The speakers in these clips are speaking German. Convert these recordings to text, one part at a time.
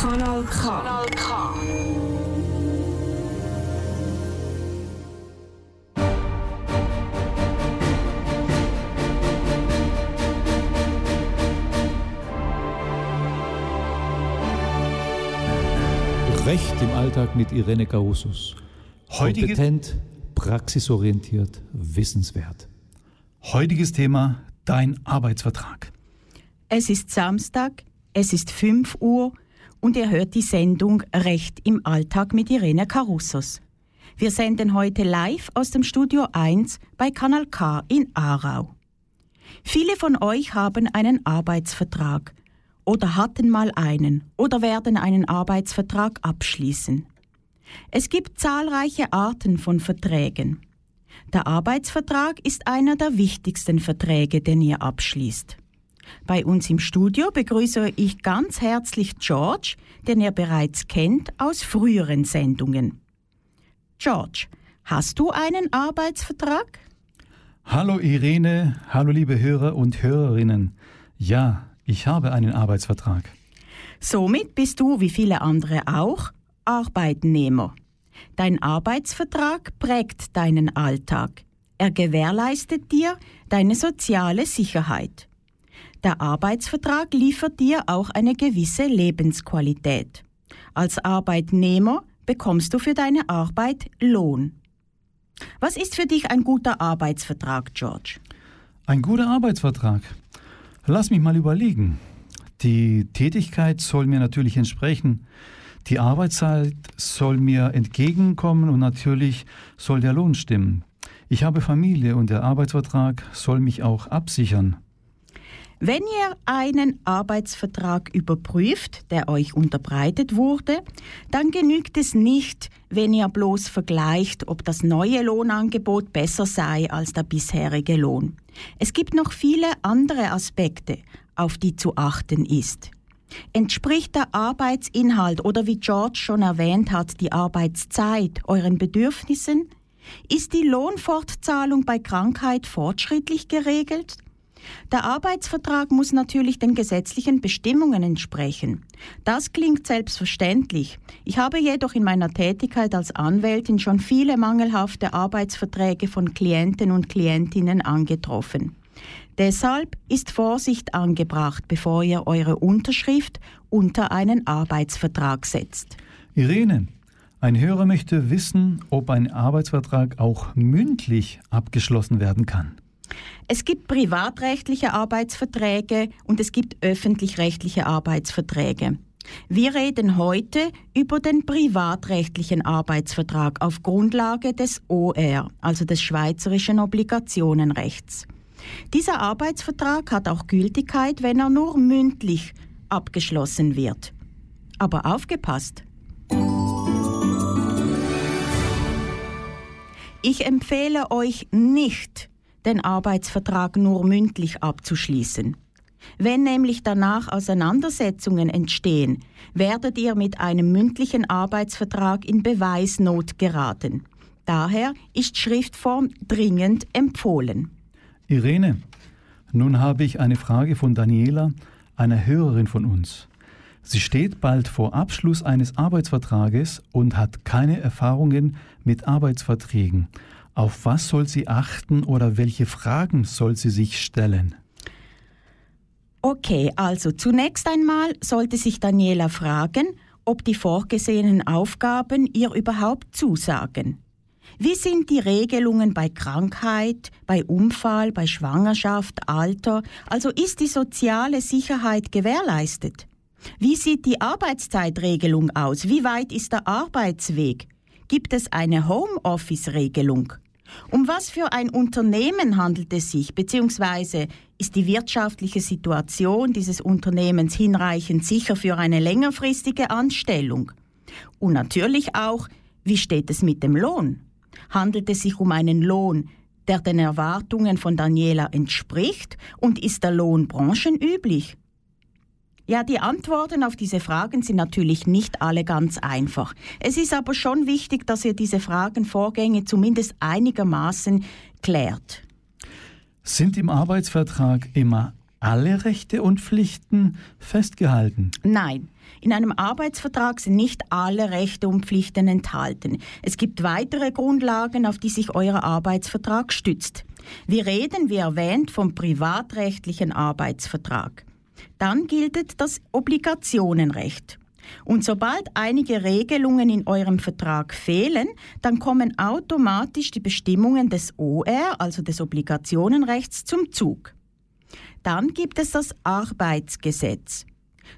Kanal K. Kanal K. Recht im Alltag mit Irene. Heutiges, Kompetent, praxisorientiert, wissenswert. heutiges Thema dein Arbeitsvertrag. Es ist Samstag, es ist 5 Uhr und ihr hört die Sendung Recht im Alltag mit Irene Carusos. Wir senden heute live aus dem Studio 1 bei Kanal K in Aarau. Viele von euch haben einen Arbeitsvertrag oder hatten mal einen oder werden einen Arbeitsvertrag abschließen. Es gibt zahlreiche Arten von Verträgen. Der Arbeitsvertrag ist einer der wichtigsten Verträge, den ihr abschließt. Bei uns im Studio begrüße ich ganz herzlich George, den ihr bereits kennt aus früheren Sendungen. George, hast du einen Arbeitsvertrag? Hallo Irene, hallo liebe Hörer und Hörerinnen. Ja, ich habe einen Arbeitsvertrag. Somit bist du, wie viele andere auch, Arbeitnehmer. Dein Arbeitsvertrag prägt deinen Alltag. Er gewährleistet dir deine soziale Sicherheit. Der Arbeitsvertrag liefert dir auch eine gewisse Lebensqualität. Als Arbeitnehmer bekommst du für deine Arbeit Lohn. Was ist für dich ein guter Arbeitsvertrag, George? Ein guter Arbeitsvertrag. Lass mich mal überlegen. Die Tätigkeit soll mir natürlich entsprechen. Die Arbeitszeit soll mir entgegenkommen und natürlich soll der Lohn stimmen. Ich habe Familie und der Arbeitsvertrag soll mich auch absichern. Wenn ihr einen Arbeitsvertrag überprüft, der euch unterbreitet wurde, dann genügt es nicht, wenn ihr bloß vergleicht, ob das neue Lohnangebot besser sei als der bisherige Lohn. Es gibt noch viele andere Aspekte, auf die zu achten ist. Entspricht der Arbeitsinhalt oder wie George schon erwähnt hat, die Arbeitszeit euren Bedürfnissen? Ist die Lohnfortzahlung bei Krankheit fortschrittlich geregelt? Der Arbeitsvertrag muss natürlich den gesetzlichen Bestimmungen entsprechen. Das klingt selbstverständlich. Ich habe jedoch in meiner Tätigkeit als Anwältin schon viele mangelhafte Arbeitsverträge von Klienten und Klientinnen angetroffen. Deshalb ist Vorsicht angebracht, bevor ihr eure Unterschrift unter einen Arbeitsvertrag setzt. Irene, ein Hörer möchte wissen, ob ein Arbeitsvertrag auch mündlich abgeschlossen werden kann. Es gibt privatrechtliche Arbeitsverträge und es gibt öffentlich-rechtliche Arbeitsverträge. Wir reden heute über den privatrechtlichen Arbeitsvertrag auf Grundlage des OR, also des Schweizerischen Obligationenrechts. Dieser Arbeitsvertrag hat auch Gültigkeit, wenn er nur mündlich abgeschlossen wird. Aber aufgepasst! Ich empfehle euch nicht, den Arbeitsvertrag nur mündlich abzuschließen. Wenn nämlich danach Auseinandersetzungen entstehen, werdet ihr mit einem mündlichen Arbeitsvertrag in Beweisnot geraten. Daher ist Schriftform dringend empfohlen. Irene, nun habe ich eine Frage von Daniela, einer Hörerin von uns. Sie steht bald vor Abschluss eines Arbeitsvertrages und hat keine Erfahrungen mit Arbeitsverträgen. Auf was soll sie achten oder welche Fragen soll sie sich stellen? Okay, also zunächst einmal sollte sich Daniela fragen, ob die vorgesehenen Aufgaben ihr überhaupt zusagen. Wie sind die Regelungen bei Krankheit, bei Unfall, bei Schwangerschaft, Alter? Also ist die soziale Sicherheit gewährleistet? Wie sieht die Arbeitszeitregelung aus? Wie weit ist der Arbeitsweg? Gibt es eine Homeoffice-Regelung? Um was für ein Unternehmen handelt es sich, beziehungsweise ist die wirtschaftliche Situation dieses Unternehmens hinreichend sicher für eine längerfristige Anstellung? Und natürlich auch, wie steht es mit dem Lohn? Handelt es sich um einen Lohn, der den Erwartungen von Daniela entspricht und ist der Lohn branchenüblich? Ja, die Antworten auf diese Fragen sind natürlich nicht alle ganz einfach. Es ist aber schon wichtig, dass ihr diese Fragenvorgänge zumindest einigermaßen klärt. Sind im Arbeitsvertrag immer alle Rechte und Pflichten festgehalten? Nein, in einem Arbeitsvertrag sind nicht alle Rechte und Pflichten enthalten. Es gibt weitere Grundlagen, auf die sich euer Arbeitsvertrag stützt. Wir reden, wie erwähnt, vom privatrechtlichen Arbeitsvertrag. Dann gilt das Obligationenrecht. Und sobald einige Regelungen in eurem Vertrag fehlen, dann kommen automatisch die Bestimmungen des OR, also des Obligationenrechts, zum Zug. Dann gibt es das Arbeitsgesetz.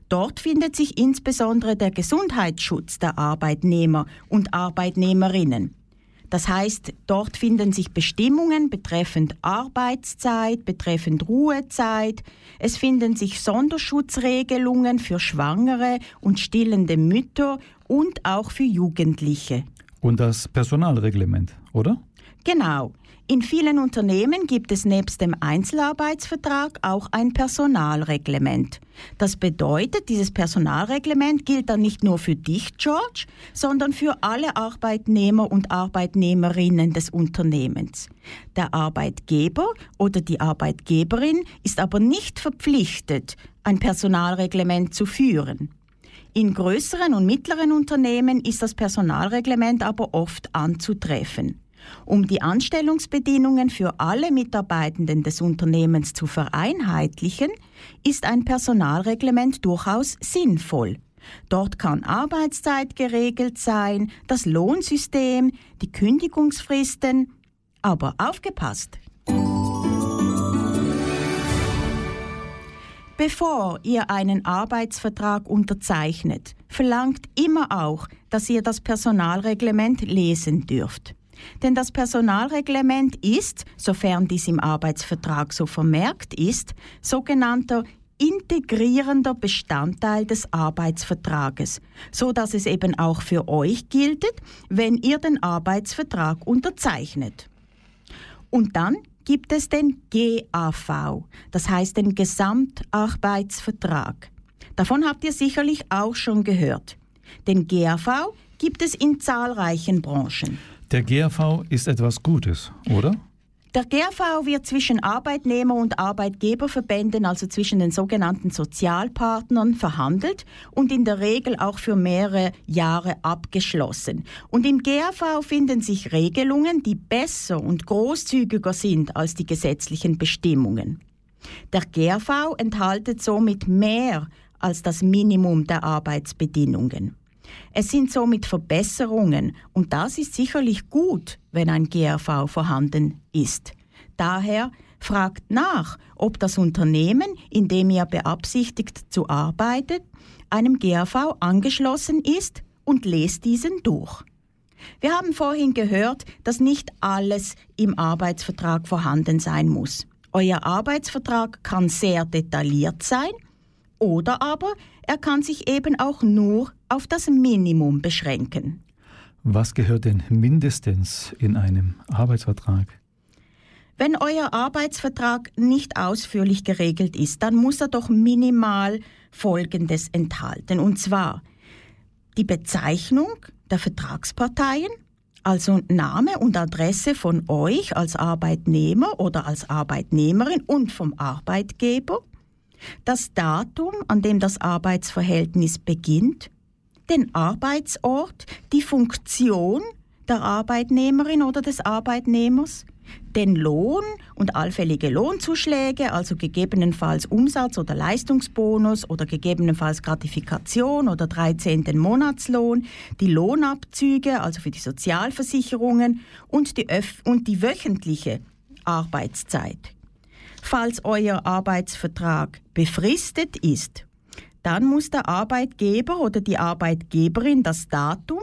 Dort findet sich insbesondere der Gesundheitsschutz der Arbeitnehmer und Arbeitnehmerinnen. Das heißt, dort finden sich Bestimmungen betreffend Arbeitszeit, betreffend Ruhezeit. Es finden sich Sonderschutzregelungen für Schwangere und stillende Mütter und auch für Jugendliche. Und das Personalreglement, oder? Genau. In vielen Unternehmen gibt es nebst dem Einzelarbeitsvertrag auch ein Personalreglement. Das bedeutet, dieses Personalreglement gilt dann nicht nur für dich, George, sondern für alle Arbeitnehmer und Arbeitnehmerinnen des Unternehmens. Der Arbeitgeber oder die Arbeitgeberin ist aber nicht verpflichtet, ein Personalreglement zu führen. In größeren und mittleren Unternehmen ist das Personalreglement aber oft anzutreffen. Um die Anstellungsbedingungen für alle Mitarbeitenden des Unternehmens zu vereinheitlichen, ist ein Personalreglement durchaus sinnvoll. Dort kann Arbeitszeit geregelt sein, das Lohnsystem, die Kündigungsfristen. Aber aufgepasst! Bevor ihr einen Arbeitsvertrag unterzeichnet, verlangt immer auch, dass ihr das Personalreglement lesen dürft. Denn das Personalreglement ist, sofern dies im Arbeitsvertrag so vermerkt ist, sogenannter integrierender Bestandteil des Arbeitsvertrages, so dass es eben auch für euch gilt, wenn ihr den Arbeitsvertrag unterzeichnet. Und dann gibt es den GAV, das heißt den Gesamtarbeitsvertrag. Davon habt ihr sicherlich auch schon gehört. Den GAV gibt es in zahlreichen Branchen. Der GAV ist etwas Gutes, oder? Der GAV wird zwischen Arbeitnehmer- und Arbeitgeberverbänden, also zwischen den sogenannten Sozialpartnern, verhandelt und in der Regel auch für mehrere Jahre abgeschlossen. Und im GAV finden sich Regelungen, die besser und großzügiger sind als die gesetzlichen Bestimmungen. Der GAV enthaltet somit mehr als das Minimum der Arbeitsbedingungen. Es sind somit Verbesserungen und das ist sicherlich gut, wenn ein GRV vorhanden ist. Daher fragt nach, ob das Unternehmen, in dem ihr beabsichtigt zu arbeiten, einem GRV angeschlossen ist und lest diesen durch. Wir haben vorhin gehört, dass nicht alles im Arbeitsvertrag vorhanden sein muss. Euer Arbeitsvertrag kann sehr detailliert sein oder aber er kann sich eben auch nur auf das Minimum beschränken. Was gehört denn mindestens in einem Arbeitsvertrag? Wenn euer Arbeitsvertrag nicht ausführlich geregelt ist, dann muss er doch minimal Folgendes enthalten. Und zwar die Bezeichnung der Vertragsparteien, also Name und Adresse von euch als Arbeitnehmer oder als Arbeitnehmerin und vom Arbeitgeber, das Datum, an dem das Arbeitsverhältnis beginnt, den Arbeitsort, die Funktion der Arbeitnehmerin oder des Arbeitnehmers, den Lohn und allfällige Lohnzuschläge, also gegebenenfalls Umsatz- oder Leistungsbonus oder gegebenenfalls Gratifikation oder 13. Monatslohn, die Lohnabzüge, also für die Sozialversicherungen und die, und die wöchentliche Arbeitszeit. Falls euer Arbeitsvertrag befristet ist, dann muss der Arbeitgeber oder die Arbeitgeberin das Datum,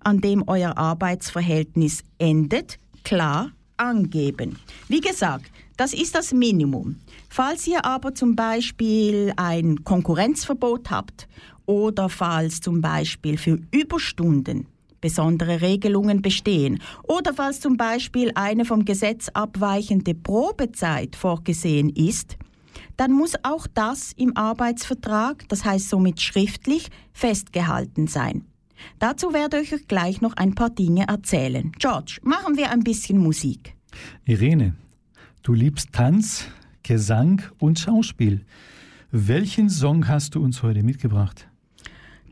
an dem euer Arbeitsverhältnis endet, klar angeben. Wie gesagt, das ist das Minimum. Falls ihr aber zum Beispiel ein Konkurrenzverbot habt oder falls zum Beispiel für Überstunden besondere Regelungen bestehen oder falls zum Beispiel eine vom Gesetz abweichende Probezeit vorgesehen ist, dann muss auch das im Arbeitsvertrag, das heißt somit schriftlich, festgehalten sein. Dazu werde ich euch gleich noch ein paar Dinge erzählen. George, machen wir ein bisschen Musik. Irene, du liebst Tanz. Gesang und Schauspiel. Welchen Song hast du uns heute mitgebracht?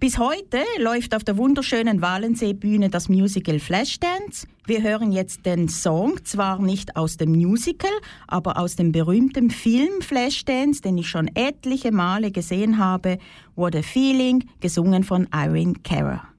Bis heute läuft auf der wunderschönen Walensee-Bühne das Musical Flashdance. Wir hören jetzt den Song, zwar nicht aus dem Musical, aber aus dem berühmten Film Flashdance, den ich schon etliche Male gesehen habe. What a Feeling, gesungen von Irene Cara.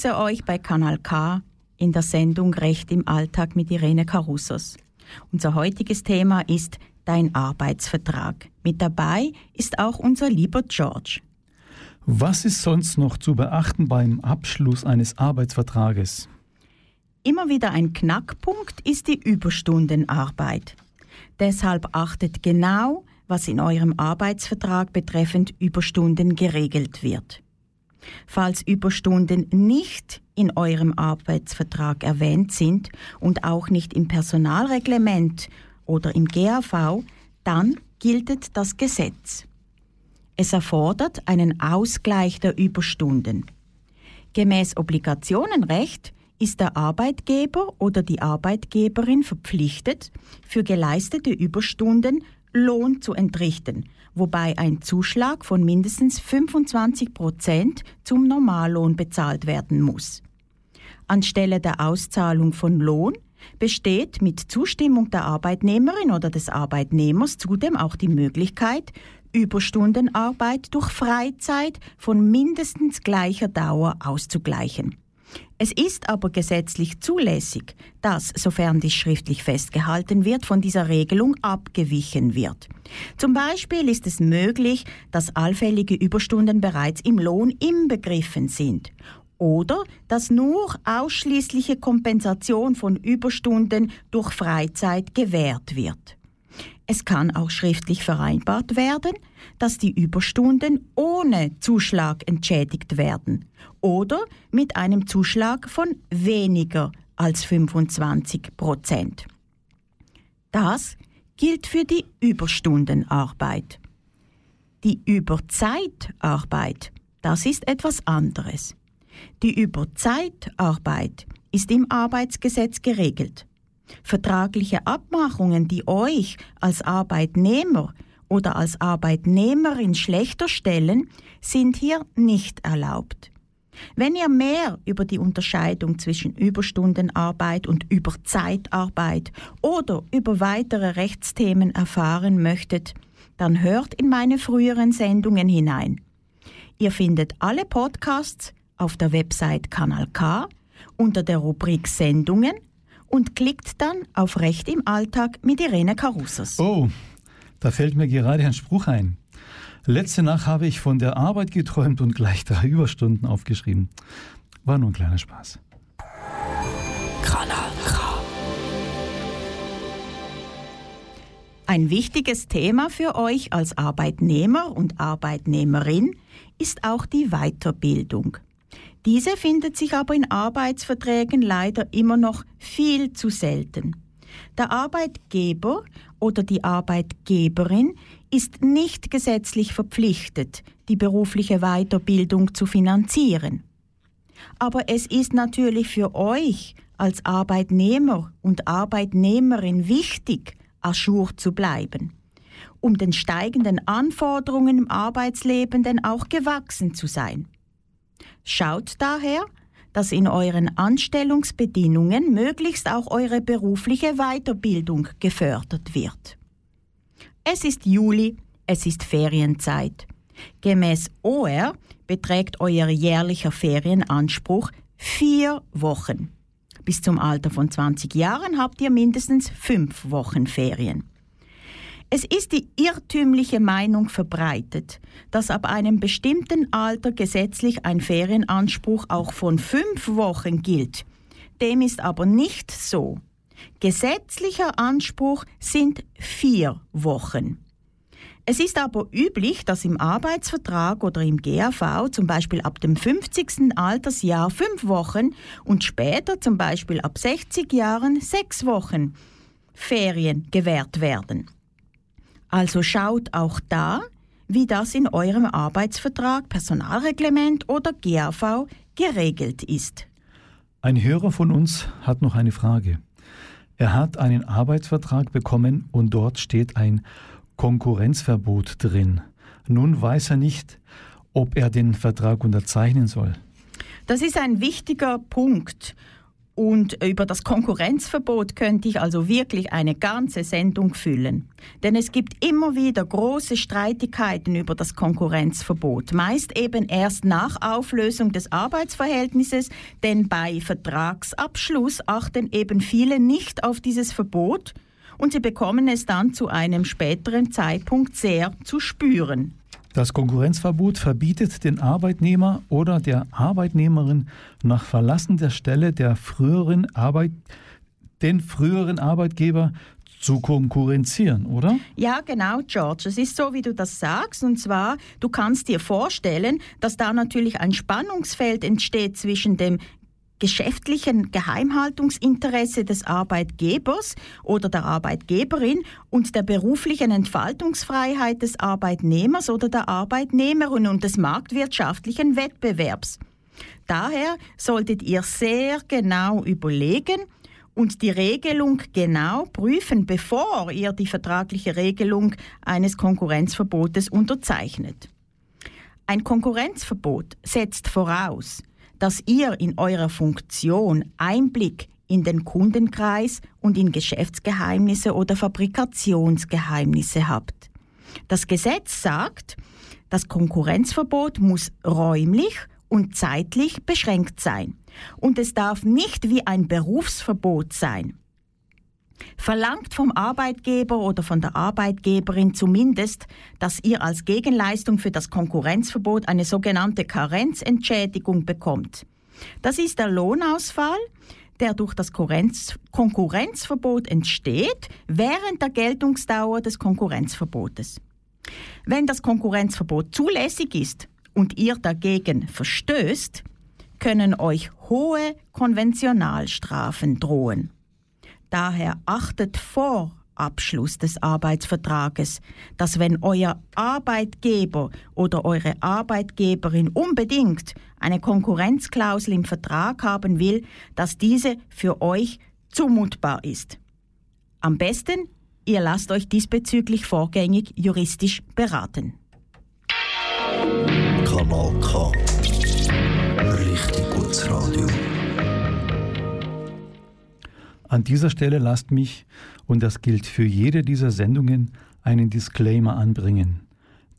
Grüße euch bei Kanal K in der Sendung Recht im Alltag mit Irene Carussos. Unser heutiges Thema ist Dein Arbeitsvertrag. Mit dabei ist auch unser lieber George. Was ist sonst noch zu beachten beim Abschluss eines Arbeitsvertrages? Immer wieder ein Knackpunkt ist die Überstundenarbeit. Deshalb achtet genau, was in eurem Arbeitsvertrag betreffend Überstunden geregelt wird. Falls Überstunden nicht in eurem Arbeitsvertrag erwähnt sind und auch nicht im Personalreglement oder im GAV, dann gilt das Gesetz. Es erfordert einen Ausgleich der Überstunden. Gemäß Obligationenrecht ist der Arbeitgeber oder die Arbeitgeberin verpflichtet, für geleistete Überstunden Lohn zu entrichten, wobei ein Zuschlag von mindestens 25 Prozent zum Normallohn bezahlt werden muss. Anstelle der Auszahlung von Lohn besteht mit Zustimmung der Arbeitnehmerin oder des Arbeitnehmers zudem auch die Möglichkeit, Überstundenarbeit durch Freizeit von mindestens gleicher Dauer auszugleichen. Es ist aber gesetzlich zulässig, dass, sofern dies schriftlich festgehalten wird, von dieser Regelung abgewichen wird. Zum Beispiel ist es möglich, dass allfällige Überstunden bereits im Lohn inbegriffen sind oder dass nur ausschließliche Kompensation von Überstunden durch Freizeit gewährt wird. Es kann auch schriftlich vereinbart werden, dass die Überstunden ohne Zuschlag entschädigt werden oder mit einem Zuschlag von weniger als 25 Prozent. Das gilt für die Überstundenarbeit. Die Überzeitarbeit, das ist etwas anderes. Die Überzeitarbeit ist im Arbeitsgesetz geregelt. Vertragliche Abmachungen, die euch als Arbeitnehmer oder als Arbeitnehmerin schlechter stellen, sind hier nicht erlaubt. Wenn ihr mehr über die Unterscheidung zwischen Überstundenarbeit und Überzeitarbeit oder über weitere Rechtsthemen erfahren möchtet, dann hört in meine früheren Sendungen hinein. Ihr findet alle Podcasts auf der Website Kanal K unter der Rubrik Sendungen und klickt dann auf Recht im Alltag mit Irene Carusos. Oh, da fällt mir gerade ein Spruch ein. Letzte Nacht habe ich von der Arbeit geträumt und gleich drei Überstunden aufgeschrieben. War nur ein kleiner Spaß. Kanal K. Ein wichtiges Thema für euch als Arbeitnehmer und Arbeitnehmerin ist auch die Weiterbildung. Diese findet sich aber in Arbeitsverträgen leider immer noch viel zu selten. Der Arbeitgeber oder die Arbeitgeberin ist nicht gesetzlich verpflichtet, die berufliche Weiterbildung zu finanzieren. Aber es ist natürlich für euch als Arbeitnehmer und Arbeitnehmerin wichtig, ajour zu bleiben, um den steigenden Anforderungen im Arbeitsleben denn auch gewachsen zu sein. Schaut daher, dass in euren Anstellungsbedingungen möglichst auch eure berufliche Weiterbildung gefördert wird. Es ist Juli, es ist Ferienzeit. Gemäß OR beträgt euer jährlicher Ferienanspruch vier Wochen. Bis zum Alter von 20 Jahren habt ihr mindestens fünf Wochen Ferien. Es ist die irrtümliche Meinung verbreitet, dass ab einem bestimmten Alter gesetzlich ein Ferienanspruch auch von fünf Wochen gilt. Dem ist aber nicht so. Gesetzlicher Anspruch sind vier Wochen. Es ist aber üblich, dass im Arbeitsvertrag oder im GAV zum Beispiel ab dem 50. Altersjahr fünf Wochen und später zum Beispiel ab 60 Jahren sechs Wochen Ferien gewährt werden. Also schaut auch da, wie das in eurem Arbeitsvertrag, Personalreglement oder GAV geregelt ist. Ein Hörer von uns hat noch eine Frage. Er hat einen Arbeitsvertrag bekommen und dort steht ein Konkurrenzverbot drin. Nun weiß er nicht, ob er den Vertrag unterzeichnen soll. Das ist ein wichtiger Punkt und über das Konkurrenzverbot könnte ich also wirklich eine ganze Sendung füllen. Denn es gibt immer wieder große Streitigkeiten über das Konkurrenzverbot. Meist eben erst nach Auflösung des Arbeitsverhältnisses, denn bei Vertragsabschluss achten eben viele nicht auf dieses Verbot und sie bekommen es dann zu einem späteren Zeitpunkt sehr zu spüren. Das Konkurrenzverbot verbietet den Arbeitnehmer oder der Arbeitnehmerin nach Verlassen der Stelle der früheren Arbeit, den früheren Arbeitgeber zu konkurrenzieren, oder? Ja, genau, George. Es ist so, wie du das sagst. Und zwar, du kannst dir vorstellen, dass da natürlich ein Spannungsfeld entsteht zwischen dem geschäftlichen Geheimhaltungsinteresse des Arbeitgebers oder der Arbeitgeberin und der beruflichen Entfaltungsfreiheit des Arbeitnehmers oder der Arbeitnehmerin und des marktwirtschaftlichen Wettbewerbs. Daher solltet ihr sehr genau überlegen und die Regelung genau prüfen, bevor ihr die vertragliche Regelung eines Konkurrenzverbotes unterzeichnet. Ein Konkurrenzverbot setzt voraus, dass ihr in eurer Funktion Einblick in den Kundenkreis und in Geschäftsgeheimnisse oder Fabrikationsgeheimnisse habt. Das Gesetz sagt, das Konkurrenzverbot muss räumlich und zeitlich beschränkt sein. Und es darf nicht wie ein Berufsverbot sein. Verlangt vom Arbeitgeber oder von der Arbeitgeberin zumindest, dass ihr als Gegenleistung für das Konkurrenzverbot eine sogenannte Karenzentschädigung bekommt. Das ist der Lohnausfall, der durch das Konkurrenzverbot entsteht während der Geltungsdauer des Konkurrenzverbotes. Wenn das Konkurrenzverbot zulässig ist und ihr dagegen verstößt, können euch hohe Konventionalstrafen drohen. Daher achtet vor Abschluss des Arbeitsvertrages, dass wenn euer Arbeitgeber oder eure Arbeitgeberin unbedingt eine Konkurrenzklausel im Vertrag haben will, dass diese für euch zumutbar ist. Am besten, ihr lasst euch diesbezüglich vorgängig juristisch beraten. Kanal K. Richtig gutes Radio. An dieser Stelle lasst mich, und das gilt für jede dieser Sendungen, einen Disclaimer anbringen.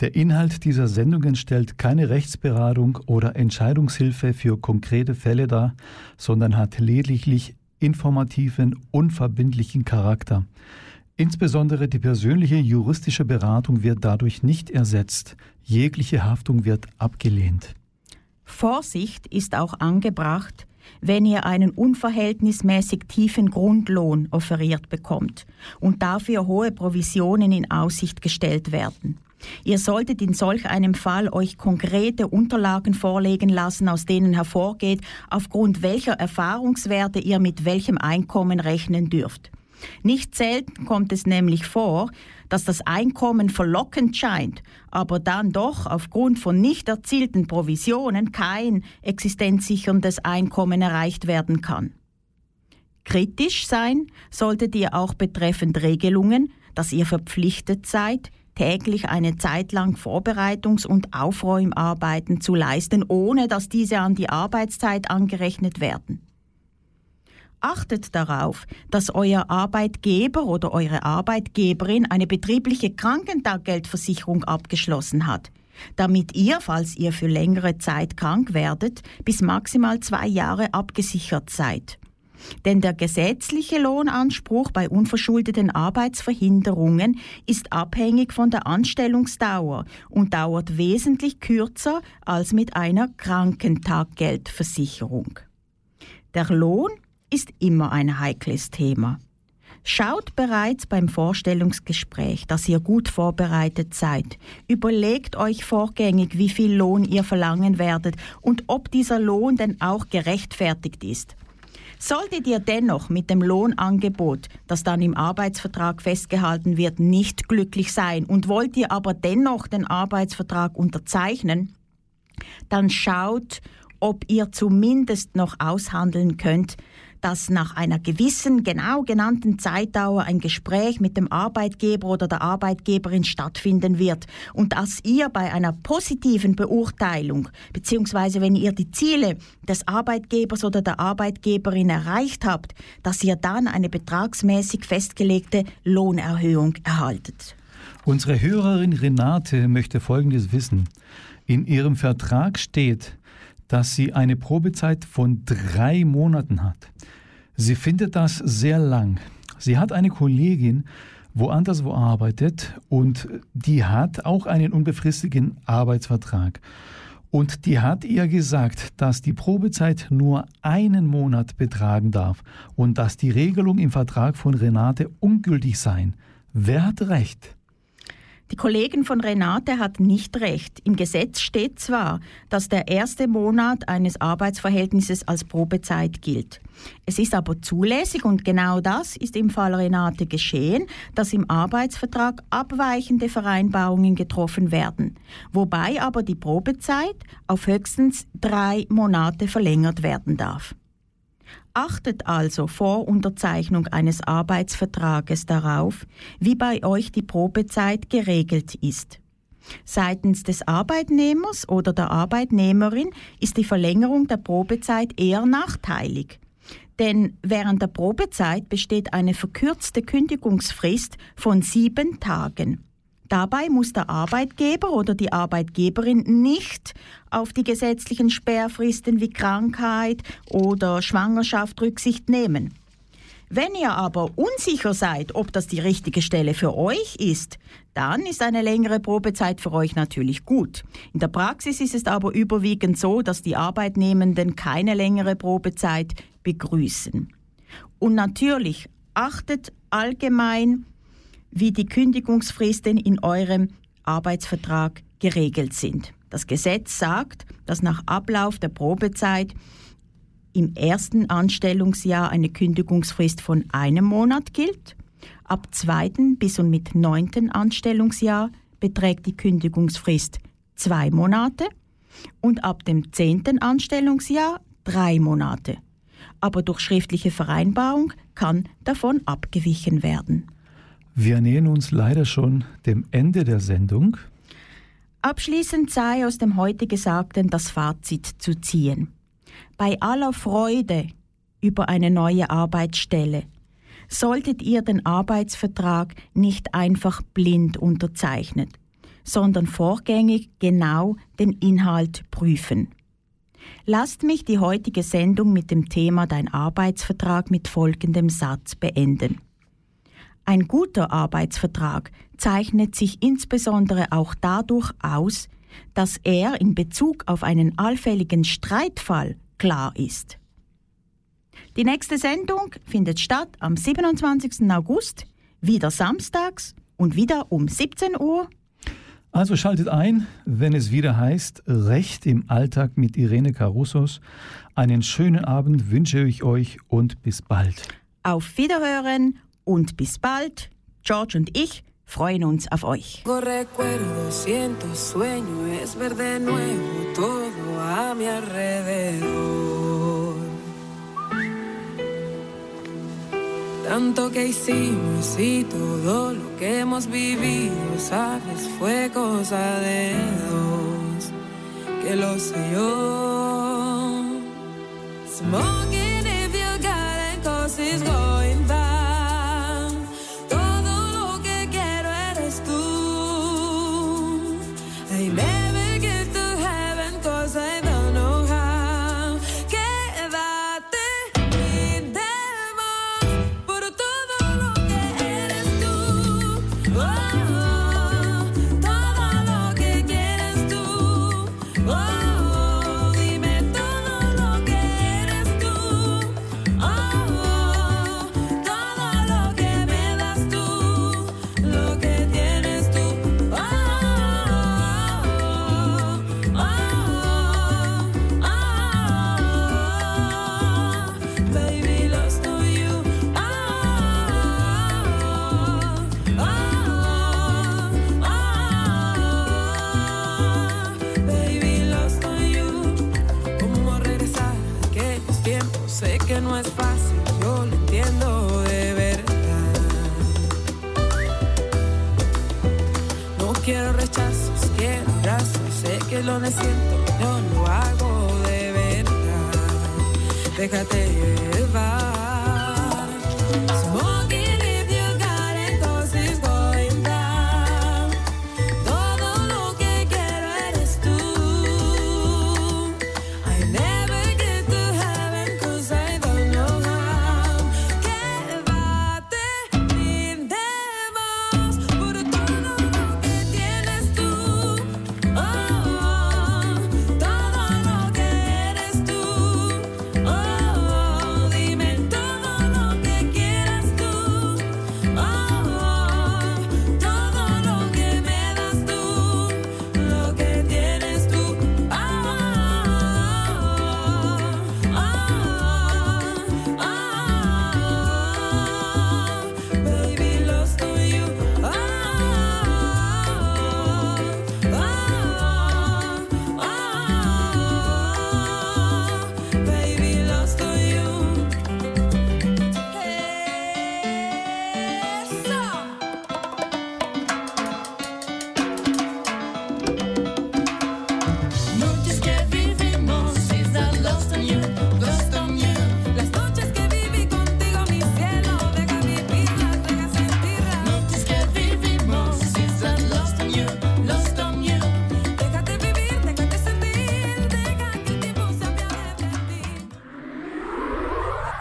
Der Inhalt dieser Sendungen stellt keine Rechtsberatung oder Entscheidungshilfe für konkrete Fälle dar, sondern hat lediglich informativen, unverbindlichen Charakter. Insbesondere die persönliche juristische Beratung wird dadurch nicht ersetzt. Jegliche Haftung wird abgelehnt. Vorsicht ist auch angebracht, wenn ihr einen unverhältnismäßig tiefen Grundlohn offeriert bekommt und dafür hohe Provisionen in Aussicht gestellt werden. Ihr solltet in solch einem Fall euch konkrete Unterlagen vorlegen lassen, aus denen hervorgeht, aufgrund welcher Erfahrungswerte ihr mit welchem Einkommen rechnen dürft. Nicht selten kommt es nämlich vor, dass das Einkommen verlockend scheint, aber dann doch aufgrund von nicht erzielten Provisionen kein existenzsicherndes Einkommen erreicht werden kann. Kritisch sein solltet ihr auch betreffend Regelungen, dass ihr verpflichtet seid, täglich eine Zeit lang Vorbereitungs- und Aufräumarbeiten zu leisten, ohne dass diese an die Arbeitszeit angerechnet werden. Achtet darauf, dass euer Arbeitgeber oder eure Arbeitgeberin eine betriebliche Krankentaggeldversicherung abgeschlossen hat, damit ihr, falls ihr für längere Zeit krank werdet, bis maximal zwei Jahre abgesichert seid. Denn der gesetzliche Lohnanspruch bei unverschuldeten Arbeitsverhinderungen ist abhängig von der Anstellungsdauer und dauert wesentlich kürzer als mit einer Krankentaggeldversicherung. Der Lohn ist immer ein heikles Thema. Schaut bereits beim Vorstellungsgespräch, dass ihr gut vorbereitet seid. Überlegt euch vorgängig, wie viel Lohn ihr verlangen werdet und ob dieser Lohn denn auch gerechtfertigt ist. Solltet ihr dennoch mit dem Lohnangebot, das dann im Arbeitsvertrag festgehalten wird, nicht glücklich sein und wollt ihr aber dennoch den Arbeitsvertrag unterzeichnen, dann schaut, ob ihr zumindest noch aushandeln könnt, dass nach einer gewissen, genau genannten Zeitdauer ein Gespräch mit dem Arbeitgeber oder der Arbeitgeberin stattfinden wird und dass ihr bei einer positiven Beurteilung beziehungsweise wenn ihr die Ziele des Arbeitgebers oder der Arbeitgeberin erreicht habt, dass ihr dann eine betragsmäßig festgelegte Lohnerhöhung erhaltet. Unsere Hörerin Renate möchte Folgendes wissen. In ihrem Vertrag steht, dass sie eine Probezeit von drei Monaten hat. Sie findet das sehr lang. Sie hat eine Kollegin, woanders wo arbeitet und die hat auch einen unbefristeten Arbeitsvertrag. Und die hat ihr gesagt, dass die Probezeit nur einen Monat betragen darf und dass die Regelung im Vertrag von Renate ungültig sein. Wer hat recht? Die Kollegin von Renate hat nicht recht. Im Gesetz steht zwar, dass der erste Monat eines Arbeitsverhältnisses als Probezeit gilt. Es ist aber zulässig und genau das ist im Fall Renate geschehen, dass im Arbeitsvertrag abweichende Vereinbarungen getroffen werden, wobei aber die Probezeit auf höchstens drei Monate verlängert werden darf. Achtet also vor Unterzeichnung eines Arbeitsvertrages darauf, wie bei euch die Probezeit geregelt ist. Seitens des Arbeitnehmers oder der Arbeitnehmerin ist die Verlängerung der Probezeit eher nachteilig. Denn während der Probezeit besteht eine verkürzte Kündigungsfrist von sieben Tagen. Dabei muss der Arbeitgeber oder die Arbeitgeberin nicht auf die gesetzlichen Sperrfristen wie Krankheit oder Schwangerschaft Rücksicht nehmen. Wenn ihr aber unsicher seid, ob das die richtige Stelle für euch ist, dann ist eine längere Probezeit für euch natürlich gut. In der Praxis ist es aber überwiegend so, dass die Arbeitnehmenden keine längere Probezeit begrüßen. Und natürlich achtet allgemein wie die Kündigungsfristen in eurem Arbeitsvertrag geregelt sind. Das Gesetz sagt, dass nach Ablauf der Probezeit im ersten Anstellungsjahr eine Kündigungsfrist von einem Monat gilt. Ab zweiten bis und mit neunten Anstellungsjahr beträgt die Kündigungsfrist zwei Monate und ab dem zehnten Anstellungsjahr drei Monate. Aber durch schriftliche Vereinbarung kann davon abgewichen werden. Wir nähern uns leider schon dem Ende der Sendung. Abschließend sei aus dem heute Gesagten das Fazit zu ziehen. Bei aller Freude über eine neue Arbeitsstelle solltet ihr den Arbeitsvertrag nicht einfach blind unterzeichnen, sondern vorgängig genau den Inhalt prüfen. Lasst mich die heutige Sendung mit dem Thema Dein Arbeitsvertrag mit folgendem Satz beenden. Ein guter Arbeitsvertrag zeichnet sich insbesondere auch dadurch aus, dass er in Bezug auf einen allfälligen Streitfall klar ist. Die nächste Sendung findet statt am 27. August, wieder samstags und wieder um 17 Uhr. Also schaltet ein, wenn es wieder heißt Recht im Alltag mit Irene Carussos. Einen schönen Abend wünsche ich euch und bis bald. Auf Wiederhören und bis bald. George und ich freuen uns auf euch. Recuerdo, siento sueño, es ver nuevo todo a mi alrededor. Tanto que hicimos y todo lo que hemos vivido, sabes, fue cosa de dos, que lo sé yo. Smoking if you got it, cause it's going quiero rechazos, quiero abrazos, sé que lo necesito, yo lo hago de verdad. Déjate